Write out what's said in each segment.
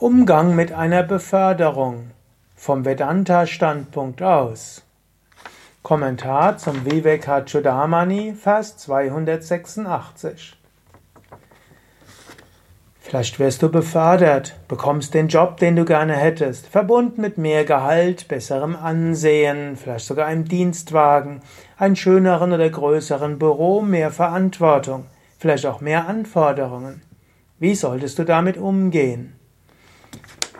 Umgang mit einer Beförderung vom Vedanta-Standpunkt aus. Kommentar zum Vivekachudamani, Vers 286. Vielleicht wirst du befördert, bekommst den Job, den du gerne hättest, verbunden mit mehr Gehalt, besserem Ansehen, vielleicht sogar einem Dienstwagen, einem schöneren oder größeren Büro, mehr Verantwortung, vielleicht auch mehr Anforderungen. Wie solltest du damit umgehen?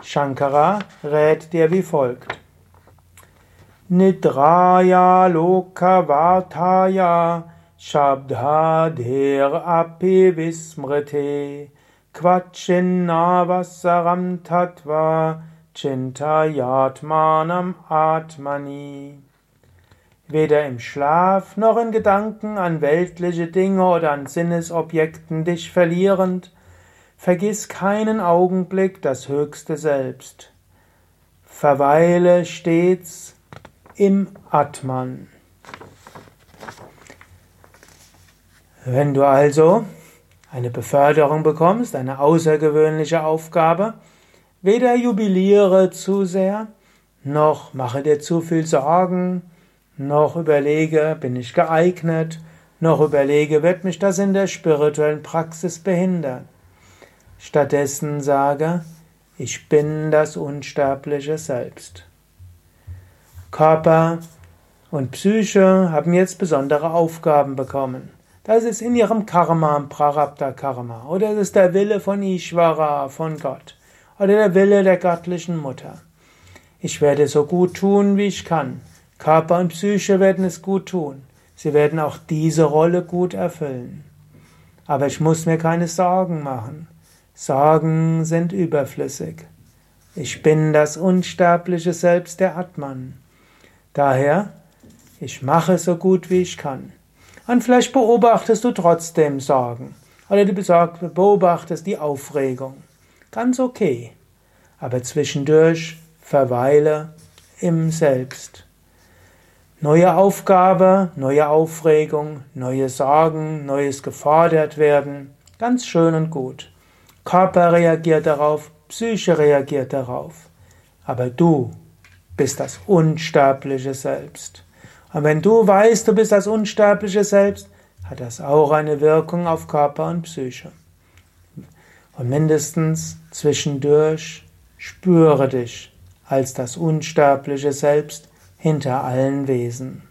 Shankara rät dir wie folgt. Nidraya lokavartaya shabdhadir api vismrite kvachinnavasaram tatva chintayatmanam atmani. Weder im Schlaf noch in Gedanken an weltliche Dinge oder an Sinnesobjekten dich verlierend, Vergiss keinen Augenblick das höchste Selbst. Verweile stets im Atman. Wenn du also eine Beförderung bekommst, eine außergewöhnliche Aufgabe, weder jubiliere zu sehr, noch mache dir zu viel Sorgen, noch überlege, bin ich geeignet, noch überlege, wird mich das in der spirituellen Praxis behindern. Stattdessen sage, ich bin das unsterbliche Selbst. Körper und Psyche haben jetzt besondere Aufgaben bekommen. Das ist in ihrem Karma, Prarabdha Karma. Oder es ist der Wille von Ishvara, von Gott. Oder der Wille der göttlichen Mutter. Ich werde so gut tun, wie ich kann. Körper und Psyche werden es gut tun. Sie werden auch diese Rolle gut erfüllen. Aber ich muss mir keine Sorgen machen. Sorgen sind überflüssig. Ich bin das unsterbliche Selbst der Atman. Daher, ich mache so gut wie ich kann. Und vielleicht beobachtest du trotzdem Sorgen. Oder du beobachtest die Aufregung. Ganz okay. Aber zwischendurch verweile im Selbst. Neue Aufgabe, neue Aufregung, neue Sorgen, neues gefordert werden. Ganz schön und gut. Körper reagiert darauf, Psyche reagiert darauf. Aber du bist das unsterbliche Selbst. Und wenn du weißt, du bist das unsterbliche Selbst, hat das auch eine Wirkung auf Körper und Psyche. Und mindestens zwischendurch spüre dich als das unsterbliche Selbst hinter allen Wesen.